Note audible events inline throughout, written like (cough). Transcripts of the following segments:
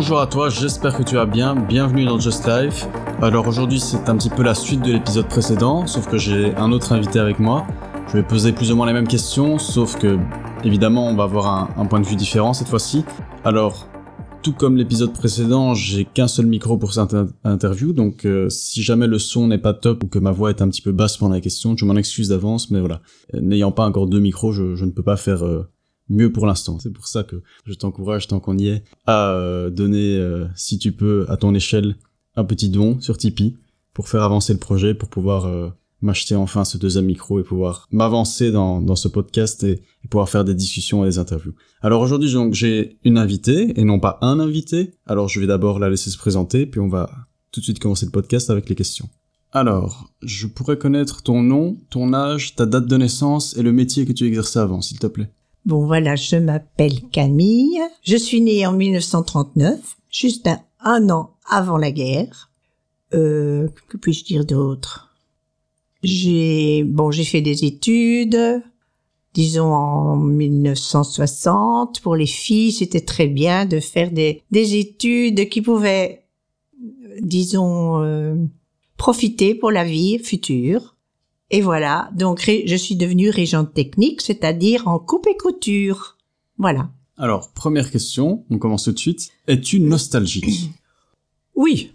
Bonjour à toi, j'espère que tu vas bien. Bienvenue dans Just Life. Alors aujourd'hui, c'est un petit peu la suite de l'épisode précédent, sauf que j'ai un autre invité avec moi. Je vais poser plus ou moins les mêmes questions, sauf que évidemment, on va avoir un, point de vue différent cette fois-ci. Alors, tout comme l'épisode précédent, j'ai qu'un seul micro pour cette inter- interview, donc euh, si jamais le son n'est pas top ou que ma voix est un petit peu basse pendant la question, je m'en excuse d'avance, mais voilà. Euh, N'ayant pas encore deux micros, je, je ne peux pas faire euh, mieux pour l'instant. C'est pour ça que je t'encourage, tant qu'on y est, à euh, donner, euh, si tu peux, à ton échelle, un petit don sur Tipeee pour faire avancer le projet, pour pouvoir euh, m'acheter enfin ce deuxième micro et pouvoir m'avancer dans, dans ce podcast et, et pouvoir faire des discussions et des interviews. Alors aujourd'hui, donc, j'ai une invitée et non pas un invité. Alors je vais d'abord la laisser se présenter, puis on va tout de suite commencer le podcast avec les questions. Alors, je pourrais connaître ton nom, ton âge, ta date de naissance et le métier que tu exerçais avant, s'il te plaît. Bon voilà, je m'appelle Camille. Je suis née en 1939, juste un, an avant la guerre. Euh, que puis-je dire d'autre? J'ai bon, j'ai fait des études. Disons en 1960, pour les filles, c'était très bien de faire des, des études qui pouvaient, disons, euh, profiter pour la vie future. Et voilà, donc je suis devenue régente technique, c'est-à-dire en coupe et couture. Voilà. Alors, première question, on commence tout de suite. Es-tu nostalgique? Oui,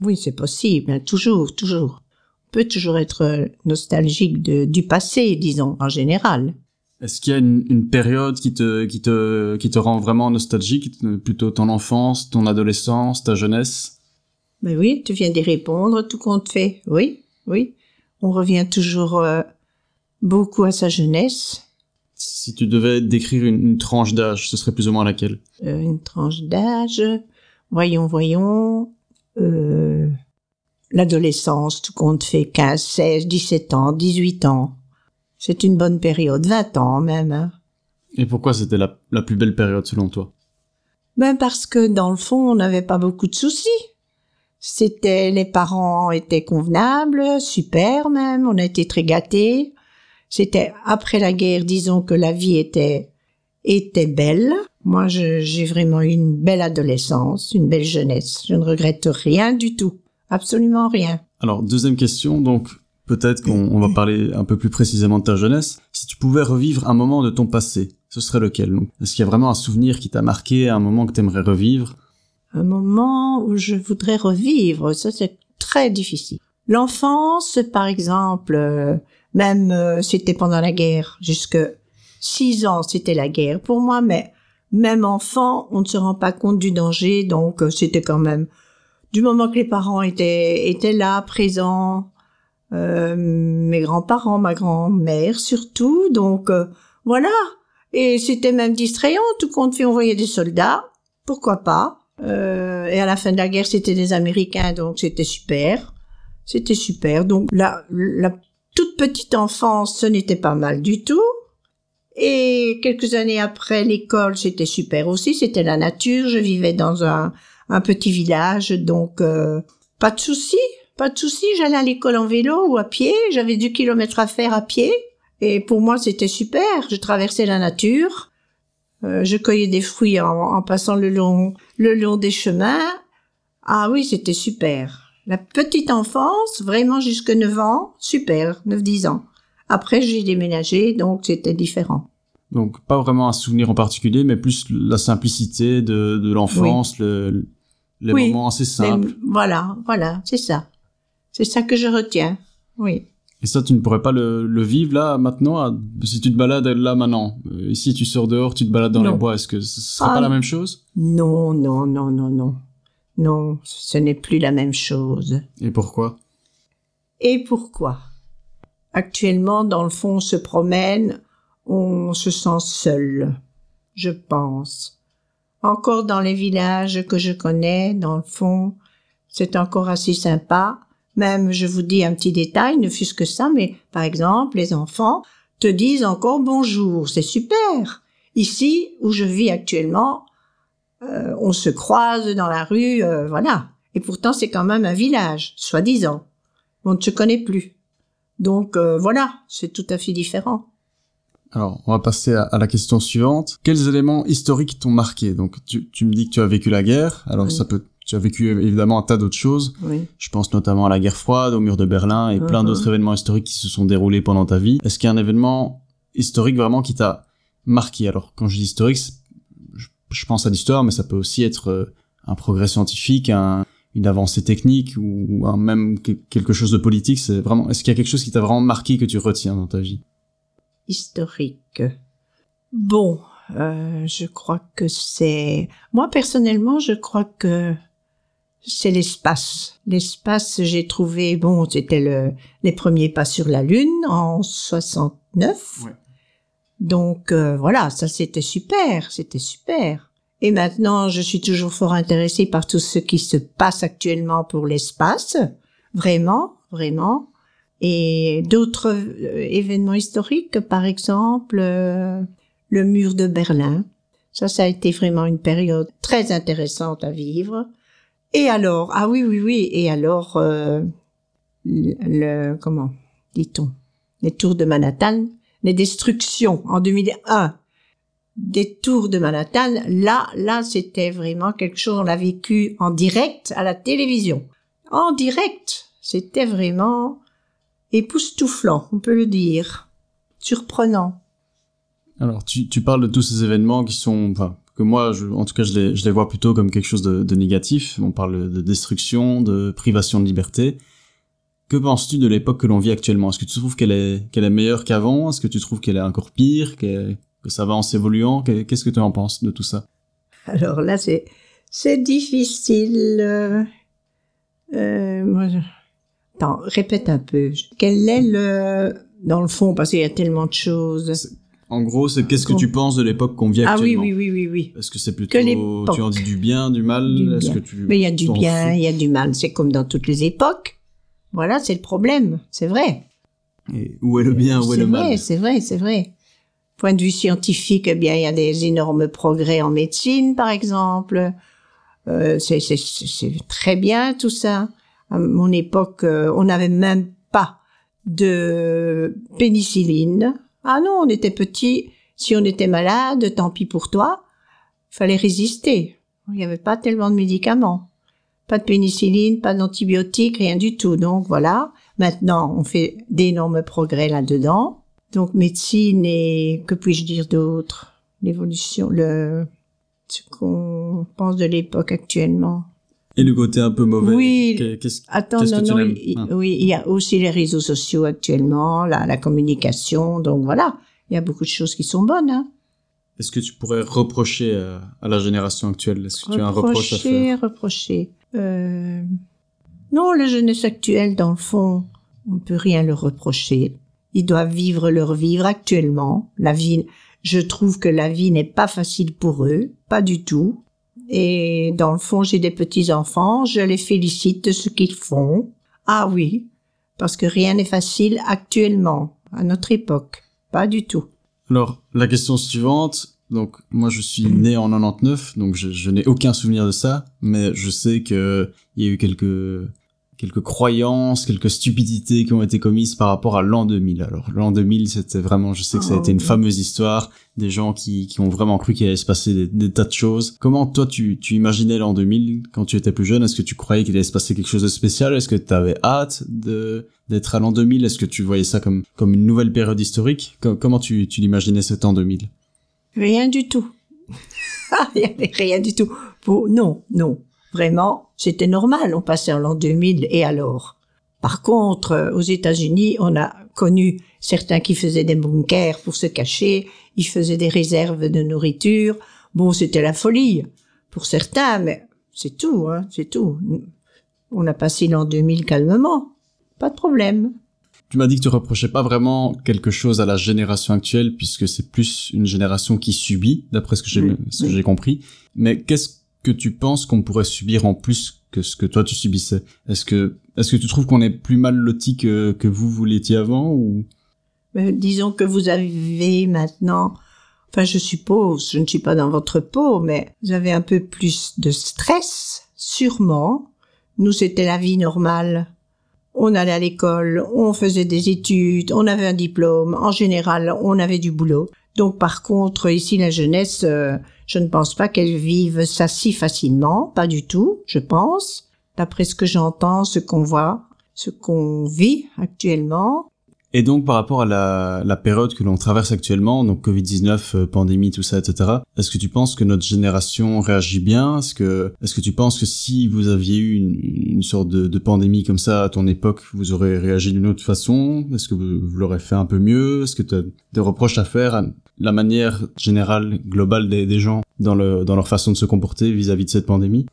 oui, c'est possible, toujours, toujours. On peut toujours être euh, nostalgique de, du passé, disons, en général. Est-ce qu'il y a une, une période qui te, qui te, qui te rend vraiment nostalgique, plutôt ton enfance, ton adolescence, ta jeunesse? Mais oui, tu viens d'y répondre, tout compte fait. Oui, oui. On revient toujours euh, beaucoup à sa jeunesse. Si tu devais décrire une, une tranche d'âge, ce serait plus ou moins laquelle? Euh, une tranche d'âge. Voyons, voyons. Euh, L'adolescence, tout compte fait 15, 16, 17 ans, 18 ans. C'est une bonne période, 20 ans même. Hein. Et pourquoi c'était la, la plus belle période selon toi? Ben parce que dans le fond, on n'avait pas beaucoup de soucis. C'était, les parents étaient convenables, super même, on a été très gâtés. C'était après la guerre, disons que la vie était, était belle. Moi, j'ai vraiment eu une belle adolescence, une belle jeunesse. Je ne regrette rien du tout. Absolument rien. Alors, deuxième question, donc peut-être qu'on on va parler un peu plus précisément de ta jeunesse. Si tu pouvais revivre un moment de ton passé, ce serait lequel Est-ce qu'il y a vraiment un souvenir qui t'a marqué, un moment que tu aimerais revivre? Un moment où je voudrais revivre, ça c'est très difficile. L'enfance, par exemple, euh, même euh, c'était pendant la guerre, jusque six ans c'était la guerre pour moi, mais même enfant, on ne se rend pas compte du danger, donc euh, c'était quand même du moment que les parents étaient étaient là, présents, euh, mes grands-parents, ma grand-mère surtout, donc euh, voilà. Et c'était même distrayant, tout compte fait, on voyait des soldats, pourquoi pas. Euh, et à la fin de la guerre, c'était des Américains, donc c'était super. C'était super. Donc la, la toute petite enfance, ce n'était pas mal du tout. Et quelques années après, l'école, c'était super aussi. C'était la nature. Je vivais dans un, un petit village, donc euh, pas de souci, pas de souci. J'allais à l'école en vélo ou à pied. J'avais du kilomètre à faire à pied. Et pour moi, c'était super. Je traversais la nature. Euh, je cueillais des fruits en, en passant le long, le long des chemins. Ah oui, c'était super. La petite enfance, vraiment jusque 9 ans, super, 9-10 ans. Après, j'ai déménagé, donc c'était différent. Donc pas vraiment un souvenir en particulier, mais plus la simplicité de, de l'enfance, le, les Oui. moments assez simples. voilà, voilà, c'est ça. C'est ça que je retiens. Oui. Et ça, tu ne pourrais pas le, le vivre là, maintenant, à- si tu te balades là maintenant. Euh, ici, tu sors dehors, tu te balades dans Non. les bois, est-ce que ce serait Ah, pas la même chose? Non, non, non, non, non. Non, ce n'est plus la même chose. Et pourquoi? Et pourquoi? Actuellement, dans le fond, on se promène, on se sent seul, je pense. Encore dans les villages que je connais, dans le fond, c'est encore assez sympa. Même, je vous dis un petit détail, ne fût-ce que ça, mais par exemple, les enfants te disent encore bonjour, c'est super. Ici, où je vis actuellement, euh, on se croise dans la rue, euh, voilà. Et pourtant, c'est quand même un village, soi-disant. On ne se connaît plus. Donc euh, voilà, c'est tout à fait différent. Alors, on va passer à, la question suivante. Quels éléments historiques t'ont marqué? Donc, tu, tu, me dis que tu as vécu la guerre. Alors, ça peut, tu as vécu évidemment un tas d'autres choses. Oui. Je pense notamment à la guerre froide, au mur de Berlin et plein uh-huh. d'autres événements historiques qui se sont déroulés pendant ta vie. Est-ce qu'il y a un événement historique vraiment qui t'a marqué? Alors, quand je dis historique, je, pense à l'histoire, mais ça peut aussi être euh, un progrès scientifique, un, une avancée technique ou, un, même quelque chose de politique. C'est vraiment. Est-ce qu'il y a quelque chose qui t'a vraiment marqué que tu retiens dans ta vie? Historique. Bon, euh, je crois que c'est. Moi personnellement, je crois que c'est l'espace. L'espace, j'ai trouvé, bon, c'était le, les premiers pas sur la Lune en 69. Ouais. Donc euh, voilà, ça c'était super, c'était super. Et maintenant, je suis toujours fort intéressée par tout ce qui se passe actuellement pour l'espace. Vraiment, vraiment. Et d'autres euh, événements historiques, par exemple, euh, le mur de Berlin. Ça, ça a été vraiment une période très intéressante à vivre. Et alors, ah oui, oui, oui, et alors, euh, le, comment dit-on, les tours de Manhattan, les destructions en 2001 des tours de Manhattan, là, là, c'était vraiment quelque chose, on l'a vécu en direct à la télévision. En direct, c'était vraiment époustouflant, on peut le dire, surprenant. Alors, tu, tu parles de tous ces événements qui sont, enfin, que moi, je, en tout cas, je les, je les vois plutôt comme quelque chose de, de négatif. On parle de destruction, de privation de liberté. Que penses-tu de l'époque que l'on vit actuellement? Est-ce que tu trouves qu'elle est, qu'elle est meilleure qu'avant? Est-ce que tu trouves qu'elle est encore pire? Que ça va en s'évoluant? Qu'est-ce que tu en penses de tout ça? Alors là, c'est c'est difficile. Euh, euh moi, Attends, répète un peu. Quel est le dans le fond parce qu'il y a tellement de choses. En gros, c'est qu'est-ce que tu penses de l'époque qu'on vit actuellement Ah oui, oui, oui, oui, oui. Est-ce que c'est plutôt, tu en dis du bien, du mal Est-ce que tu Mais il y a du bien, il y a du mal. C'est comme dans toutes les époques. Voilà, c'est le problème. C'est vrai. Et où est le bien, où est, le mal C'est vrai, c'est vrai. Point de vue scientifique, eh bien, il y a des énormes progrès en médecine, par exemple. Euh, c'est très bien tout ça. À mon époque, euh, on n'avait même pas de pénicilline ah non, on était petit. Si on était malade, tant pis pour toi. Fallait résister. Il n'y avait pas tellement de médicaments. Pas de pénicilline, pas d'antibiotiques, rien du tout. Donc voilà. Maintenant, on fait d'énormes progrès là-dedans. Donc médecine et que puis-je dire d'autre? L'évolution, le ce qu'on pense de l'époque actuellement. Et le côté un peu mauvais. Oui. Attends, non, non, ah. oui, il y a aussi les réseaux sociaux actuellement, la, la communication. Donc voilà, il y a beaucoup de choses qui sont bonnes. Hein. Est-ce que tu pourrais reprocher euh, à, la génération actuelle? Est-ce que tu as un reproche à faire? Reprocher, euh... Non, la jeunesse actuelle, dans le fond, on ne peut rien leur reprocher. Ils doivent vivre leur vivre actuellement. La vie, je trouve que la vie n'est pas facile pour eux, pas du tout. Et dans le fond, j'ai des petits-enfants, je les félicite de ce qu'ils font. Ah oui, parce que rien n'est facile actuellement, à notre époque. Pas du tout. Alors, la question suivante, donc moi je suis né en 99, donc je, je n'ai aucun souvenir de ça, mais je sais que il y a eu quelques quelques croyances, quelques stupidités qui ont été commises par rapport à l'an 2000. Alors l'an 2000, c'était vraiment, je sais que ça a été une fameuse histoire, des gens qui, qui ont vraiment cru qu'il allait se passer des, tas de choses. Comment toi tu, tu imaginais l'an 2000 quand tu étais plus jeune? Est-ce que tu croyais qu'il allait se passer quelque chose de spécial? Est-ce que tu avais hâte de d'être à l'an 2000 Est-ce que tu voyais ça comme comme une nouvelle période historique? Comment tu, tu l'imaginais cet an 2000 Rien du tout. (laughs) Il y avait rien du tout. non, non. Vraiment, c'était normal, on passait en l'an 2000 et alors? Par contre, euh, aux États-Unis, on a connu certains qui faisaient des bunkers pour se cacher, ils faisaient des réserves de nourriture. Bon, c'était la folie pour certains, mais c'est tout, hein, c'est tout. On a passé l'an 2000 calmement, pas de problème. Tu m'as dit que tu reprochais pas vraiment quelque chose à la génération actuelle, puisque c'est plus une génération qui subit, d'après ce que j'ai compris. Mais qu'est-ce tu penses qu'on pourrait subir en plus que ce que toi tu subissais? Est-ce que est-ce que tu trouves qu'on est plus mal loti que, que vous vous l'étiez avant ou? Disons que vous avez maintenant, enfin je suppose, je ne suis pas dans votre peau, mais vous avez un peu plus de stress, sûrement. Nous c'était la vie normale. on allait à l'école, on faisait des études, on avait un diplôme. En général, on avait du boulot. Donc, par contre, ici, la jeunesse, euh, je ne pense pas qu'elle vive ça si facilement, pas du tout, je pense. D'après ce que j'entends, ce qu'on voit, ce qu'on vit actuellement, et donc par rapport à la, période que l'on traverse actuellement, donc Covid-19, euh, pandémie, tout ça, etc., est-ce que tu penses que notre génération réagit bien? Est-ce que, est-ce que tu penses que si vous aviez eu une, sorte de, pandémie comme ça à ton époque, vous aurez réagi d'une autre façon? Est-ce que vous, l'aurez fait un peu mieux? Est-ce que tu as des reproches à faire la manière générale, globale des, gens dans, le, dans leur façon de se comporter vis-à-vis -vis de cette pandémie?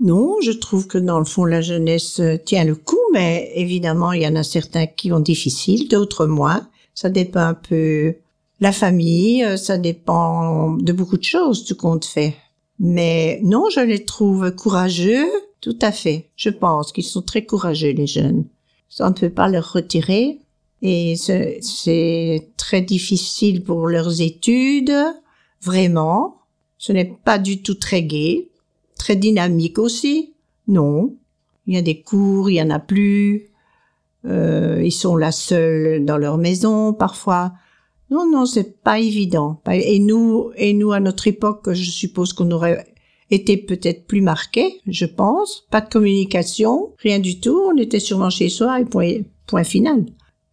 Non, je trouve que dans le fond, la jeunesse tient le coup, mais évidemment, il y en a certains qui ont difficile, d'autres moins. Ça dépend un peu la famille, euh, ça dépend de beaucoup de choses, tout compte fait. Mais non, je les trouve courageux, tout à fait. Je pense qu'ils sont très courageux, les jeunes. Ça, ne peut pas leur retirer. Et c'est très difficile pour leurs études, vraiment. Ce n'est pas du tout très gai très dynamique aussi Non. Il y a des cours, il y en a plus. Euh, ils sont là seuls dans leur maison parfois. Non, non, c'est pas évident. Et nous, et nous à notre époque, je suppose qu'on aurait été peut-être plus marqués, je pense. Pas de communication, rien du tout. On était sûrement chez soi et point, point final.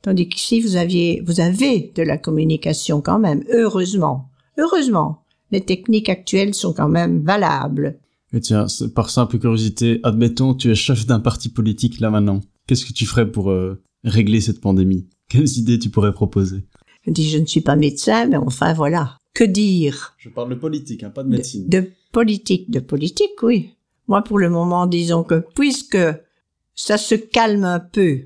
Tandis qu'ici, vous aviez, vous avez de la communication quand même, heureusement. Heureusement. Les techniques actuelles sont quand même valables. Et tiens, par simple curiosité, admettons, tu es chef d'un parti politique là maintenant. Qu'est-ce que tu ferais pour euh, régler cette pandémie? Quelles idées tu pourrais proposer? Je dis, je ne suis pas médecin, mais enfin voilà. Que dire? Je parle de politique, hein, pas de médecine. De, de politique, de politique, oui. Moi, pour le moment, disons que puisque ça se calme un peu,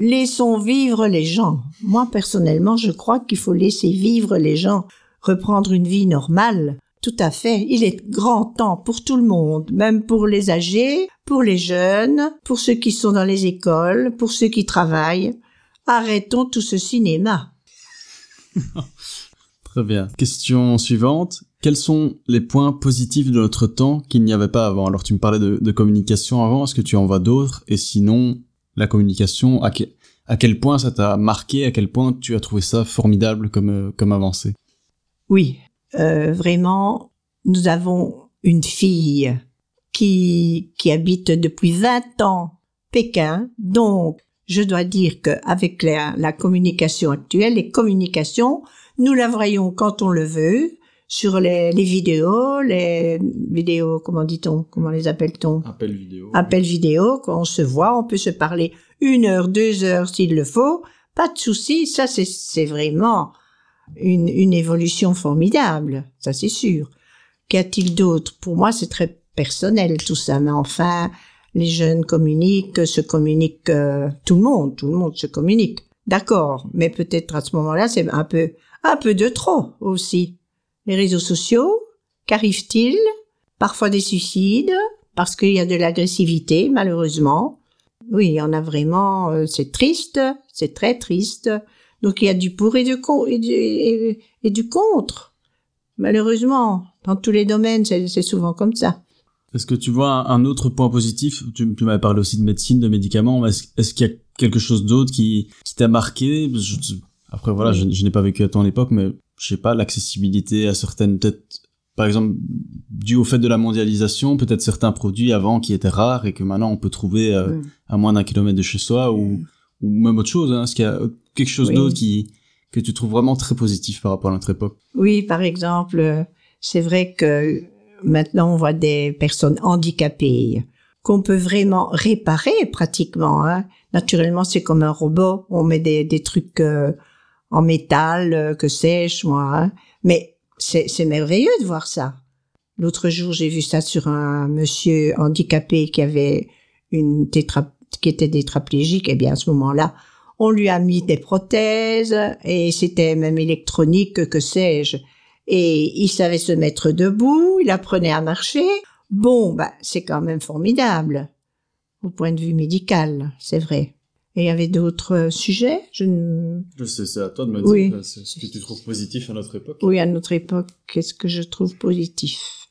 laissons vivre les gens. Moi, personnellement, je crois qu'il faut laisser vivre les gens, reprendre une vie normale. Tout à fait. Il est grand temps pour tout le monde, même pour les âgés, pour les jeunes, pour ceux qui sont dans les écoles, pour ceux qui travaillent. Arrêtons tout ce cinéma. (laughs) Très bien. Question suivante. Quels sont les points positifs de notre temps qu'il n'y avait pas avant? Alors tu me parlais de, communication avant, est-ce que tu en vois d'autres? Et sinon, la communication, à, à quel point ça t'a marqué À quel point tu as trouvé ça formidable comme, euh, comme avancée. Oui, euh, vraiment, nous avons une fille qui, qui habite depuis 20 ans Pékin. Donc, je dois dire qu'avec la, la communication actuelle, les communications, nous la voyons quand on le veut, sur les, les vidéos, les vidéos, comment dit-on, comment les appelle-t-on? Appel vidéo. Appel vidéo, quand on se voit, on peut se parler une heure, deux heures s'il le faut, pas de souci, ça c'est vraiment une, une évolution formidable, ça c'est sûr. Qu'y a-t-il d'autre? Pour moi, c'est très personnel tout ça, mais enfin, les jeunes communiquent, se communiquent, euh, tout le monde, tout le monde se communique. D'accord, mais peut-être à ce moment-là, c'est un peu, un peu de trop aussi. Les réseaux sociaux, qu'arrive-t-il? Parfois des suicides, parce qu'il y a de l'agressivité, malheureusement. Oui, il y en a vraiment, euh, c'est triste, c'est très triste. Donc il y a du pour et du, contre. Malheureusement, dans tous les domaines, c'est souvent comme ça. Est-ce que tu vois un autre point positif? Tu, tu m'avais parlé aussi de médecine, de médicaments. Est-ce qu'il y a quelque chose d'autre qui, t'a marqué? Après voilà, je, n'ai pas vécu à ton époque, mais je sais pas, l'accessibilité à certaines, peut-être, par exemple, dû au fait de la mondialisation, peut-être certains produits avant qui étaient rares et que maintenant on peut trouver euh, à moins d'un kilomètre de chez soi ou, ou même autre chose. Hein. Est-ce qu'il y a quelque chose d'autre qui que tu trouves vraiment très positif par rapport à notre époque? Oui, par exemple, c'est vrai que maintenant on voit des personnes handicapées qu'on peut vraiment réparer pratiquement. Hein. Naturellement, c'est comme un robot. On met des, des trucs euh, en métal, euh, que sais-je, moi. Hein. Mais c'est merveilleux de voir ça. L'autre jour, j'ai vu ça sur un monsieur handicapé qui avait une tétra qui était tétraplégique. Et bien, à ce moment-là, on lui a mis des prothèses et c'était même électronique, que sais-je. Et il savait se mettre debout, il apprenait à marcher. Bon, bah, c'est quand même formidable. Au point de vue médical, c'est vrai. Et il y avait d'autres sujets Je ne... sais, c'est à toi de me dire euh, ce que tu trouves positif à notre époque. Oui, à notre époque, qu'est-ce que je trouve positif?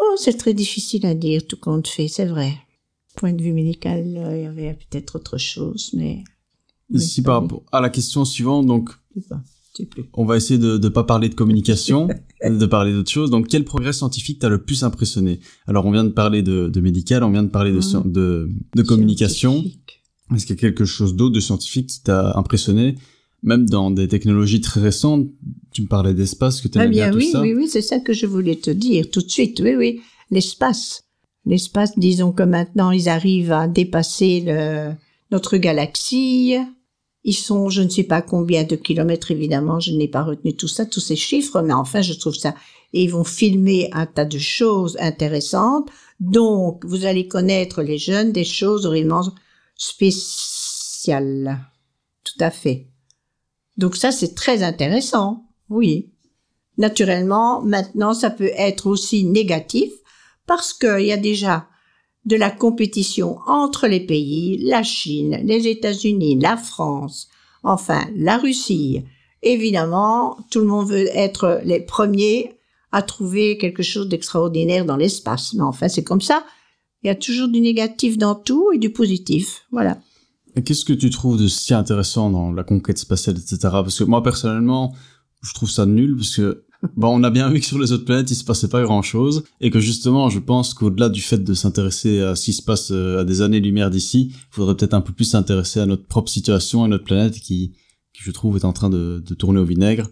Oh, c'est très difficile à dire, tout compte fait, c'est vrai. point de vue médical, euh, il y avait peut-être autre chose, mais Ici, par rapport à la question suivante, donc, on va essayer de ne pas parler de communication, (laughs) de parler d'autre chose. Donc, quel progrès scientifique t'a le plus impressionné? Alors, on vient de parler de, de médical, on vient de parler de, de communication. Scientifique. Est-ce qu'il y a quelque chose d'autre de scientifique qui t'a impressionné Même dans des technologies très récentes, tu me parlais d'espace, que tu Ah bien, bien, tout oui, ça. oui, oui, c'est ça que je voulais te dire tout de suite. Oui, oui, l'espace. L'espace, disons que maintenant, ils arrivent à dépasser le, notre galaxie. Ils sont, je ne sais pas combien de kilomètres, évidemment, je n'ai pas retenu tout ça, tous ces chiffres, mais enfin, je trouve ça. Et ils vont filmer un tas de choses intéressantes. Donc, vous allez connaître, les jeunes, des choses vraiment spéciales. Tout à fait. Donc ça, c'est très intéressant. Oui. Naturellement, maintenant, ça peut être aussi négatif parce qu'il y a déjà de la compétition entre les pays, la Chine, les États-Unis, la France, enfin la Russie. Évidemment, tout le monde veut être les premiers à trouver quelque chose d'extraordinaire dans l'espace. Mais enfin, c'est comme ça. Il y a toujours du négatif dans tout et du positif. Voilà. Et qu'est-ce que tu trouves de si intéressant dans la conquête spatiale, etc. Parce que moi, personnellement, je trouve ça nul, parce que bon, on a bien vu que sur les autres planètes, il se passait pas grand-chose, et que justement, je pense qu'au-delà du fait de s'intéresser à ce qui se passe euh, à des années-lumière d'ici, il faudrait peut-être un peu plus s'intéresser à notre propre situation, à notre planète qui, qui je trouve, est en train de, de tourner au vinaigre.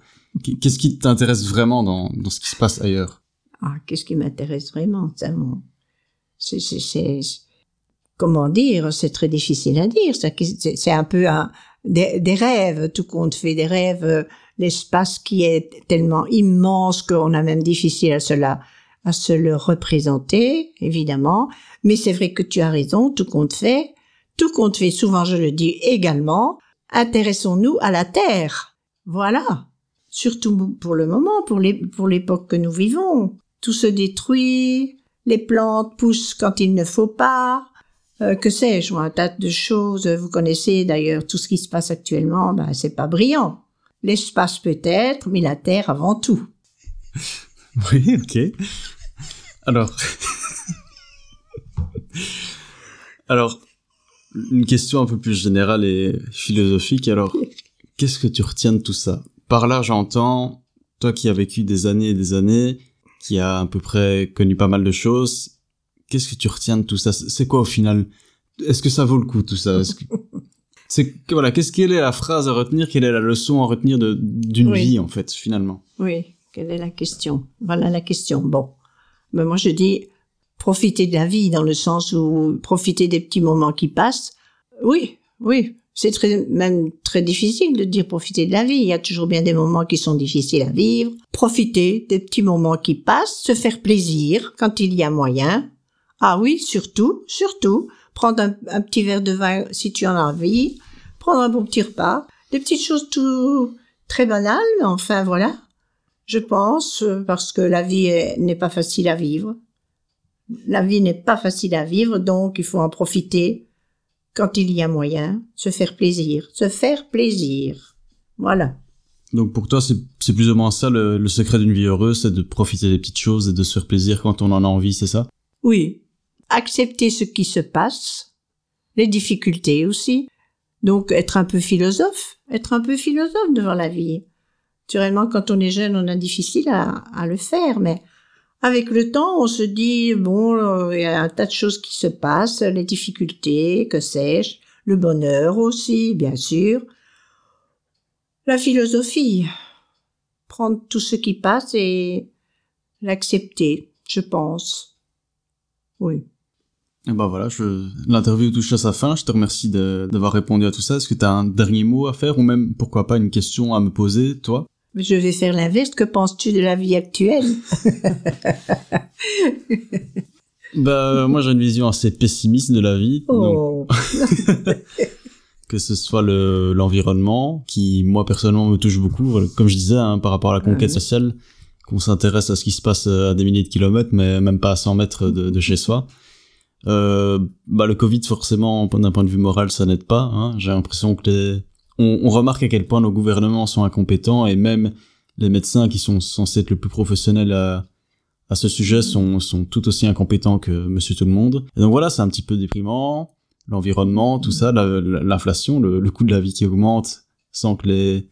Qu'est-ce qui t'intéresse vraiment dans, dans ce qui se passe ailleurs? Ah, qu'est-ce qui m'intéresse vraiment, ça, mon... c'est, comment dire, c'est très difficile à dire. C'est, un peu un, des, rêves, tout compte fait, des rêves, euh, l'espace qui est tellement immense qu'on a même difficile à cela, à se le représenter, évidemment. Mais c'est vrai que tu as raison, tout compte fait, tout compte fait, souvent je le dis également, intéressons-nous à la Terre. Voilà. Surtout pour le moment, pour l'époque que nous vivons. Tout se détruit, les plantes poussent quand il ne faut pas, euh, que sais-je, un tas de choses. Vous connaissez d'ailleurs tout ce qui se passe actuellement, ben, c'est pas brillant. L'espace peut-être, mais la Terre avant tout. (laughs) Oui, ok. Alors, (laughs) alors, une question un peu plus générale et philosophique. Alors, qu'est-ce que tu retiens de tout ça? Par là, j'entends, toi qui as vécu des années et des années, qui a à peu près connu pas mal de choses, qu'est-ce que tu retiens de tout ça? C'est quoi au final? Est-ce que ça vaut le coup tout ça? Est-ce que- (laughs) C'est voilà, qu'est-ce quelle est la phrase à retenir? Quelle est la leçon à retenir d'une Oui. vie en fait finalement? Oui, quelle est la question? Voilà la question. Bon, mais moi je dis profiter de la vie dans le sens où profiter des petits moments qui passent. Oui, oui, c'est très même très difficile de dire profiter de la vie. Il y a toujours bien des moments qui sont difficiles à vivre. Profiter des petits moments qui passent, se faire plaisir quand il y a moyen. Ah oui, surtout, surtout, prendre un, petit verre de vin si tu en as envie, prendre un bon petit repas, des petites choses tout très banales, enfin voilà. Je pense, euh, parce que la vie est- n'est pas facile à vivre. La vie n'est pas facile à vivre, donc il faut en profiter quand il y a moyen, se faire plaisir, se faire plaisir. Voilà. Donc pour toi, c'est plus ou moins ça le, le secret d'une vie heureuse, c'est de profiter des petites choses et de se faire plaisir quand on en a envie, c'est ça? Oui. Accepter ce qui se passe, les difficultés aussi. Donc être un peu philosophe, être un peu philosophe devant la vie. Naturellement, quand on est jeune, on a difficile à, à le faire, mais avec le temps, on se dit, bon, euh, il y a un tas de choses qui se passent, les difficultés, que sais-je, le bonheur aussi, bien sûr. La philosophie, prendre tout ce qui passe et l'accepter, je pense. Oui. Et ben voilà, je... l'interview touche à sa fin. Je te remercie d'avoir répondu à tout ça. Est-ce que tu as un dernier mot à faire ou même, pourquoi pas, une question à me poser, toi? Je vais faire l'inverse. Que penses-tu de la vie actuelle? (laughs) Bah moi j'ai une vision assez pessimiste de la vie. Oh, (laughs) que ce soit le l'environnement qui moi personnellement me touche beaucoup comme je disais hein, par rapport à la conquête Mhm. sociale qu'on s'intéresse à ce qui se passe euh, à des milliers de kilomètres mais même pas à 100 mètres de, de chez soi euh, bah le covid forcément d'un point de vue moral ça n'aide pas hein. j'ai l'impression que les on, on remarque à quel point nos gouvernements sont incompétents et même les médecins qui sont censés être le plus professionnels à, à ce sujet sont, sont tout aussi incompétents que Monsieur Tout le Monde. Et donc voilà, c'est un petit peu déprimant. L'environnement, tout ça, l'inflation, le, le coût de la vie qui augmente sans que les,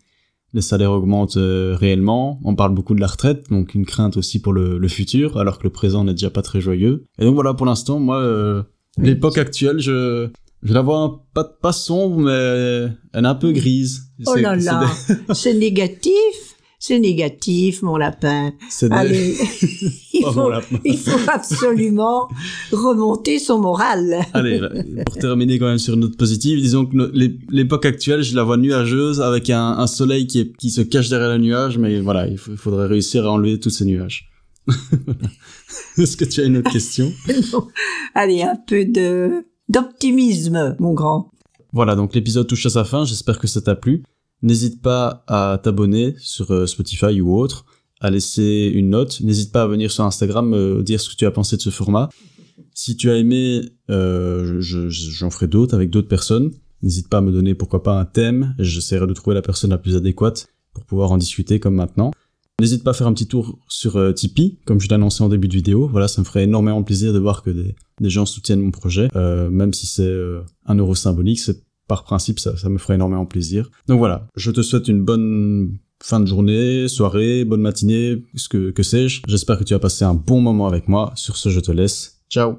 les salaires augmentent euh, réellement. On parle beaucoup de la retraite, donc une crainte aussi pour le, le futur, alors que le présent n'est déjà pas très joyeux. Et donc voilà, pour l'instant, moi, euh, l'époque actuelle, je, je la vois pas, pas sombre, mais elle est un peu grise. Oh là là, c'est négatif c'est négatif, mon lapin. Allez, (laughs) il, faut, il faut absolument remonter son moral. Allez, pour terminer quand même sur une note positive, disons que l'époque actuelle, je la vois nuageuse avec un, soleil qui, qui se cache derrière le nuage, mais voilà, il, faudrait réussir à enlever tous ces nuages. (laughs) Est-ce que tu as une autre question? (laughs) Non. Allez, un peu de d'optimisme, mon grand. Voilà, donc l'épisode touche à sa fin, j'espère que ça t'a plu. N'hésite pas à t'abonner sur euh, Spotify ou autre, à laisser une note. N'hésite pas à venir sur Instagram me dire ce que tu as pensé de ce format. Si tu as aimé, euh, j'en ferai d'autres avec d'autres personnes. N'hésite pas à me donner pourquoi pas un thème. J'essaierai de trouver la personne la plus adéquate pour pouvoir en discuter comme maintenant. N'hésite pas à faire un petit tour sur euh, Tipeee, comme je annoncé en début de vidéo. Voilà, ça me ferait énormément plaisir de voir que des, gens soutiennent mon projet, même si c'est un euro symbolique. C'est par principe, ça, ça me ferait énormément plaisir. Donc voilà, je te souhaite une bonne fin de journée, soirée, bonne matinée, ce que, que sais-je. J'espère que tu as passé un bon moment avec moi. Sur ce, je te laisse. Ciao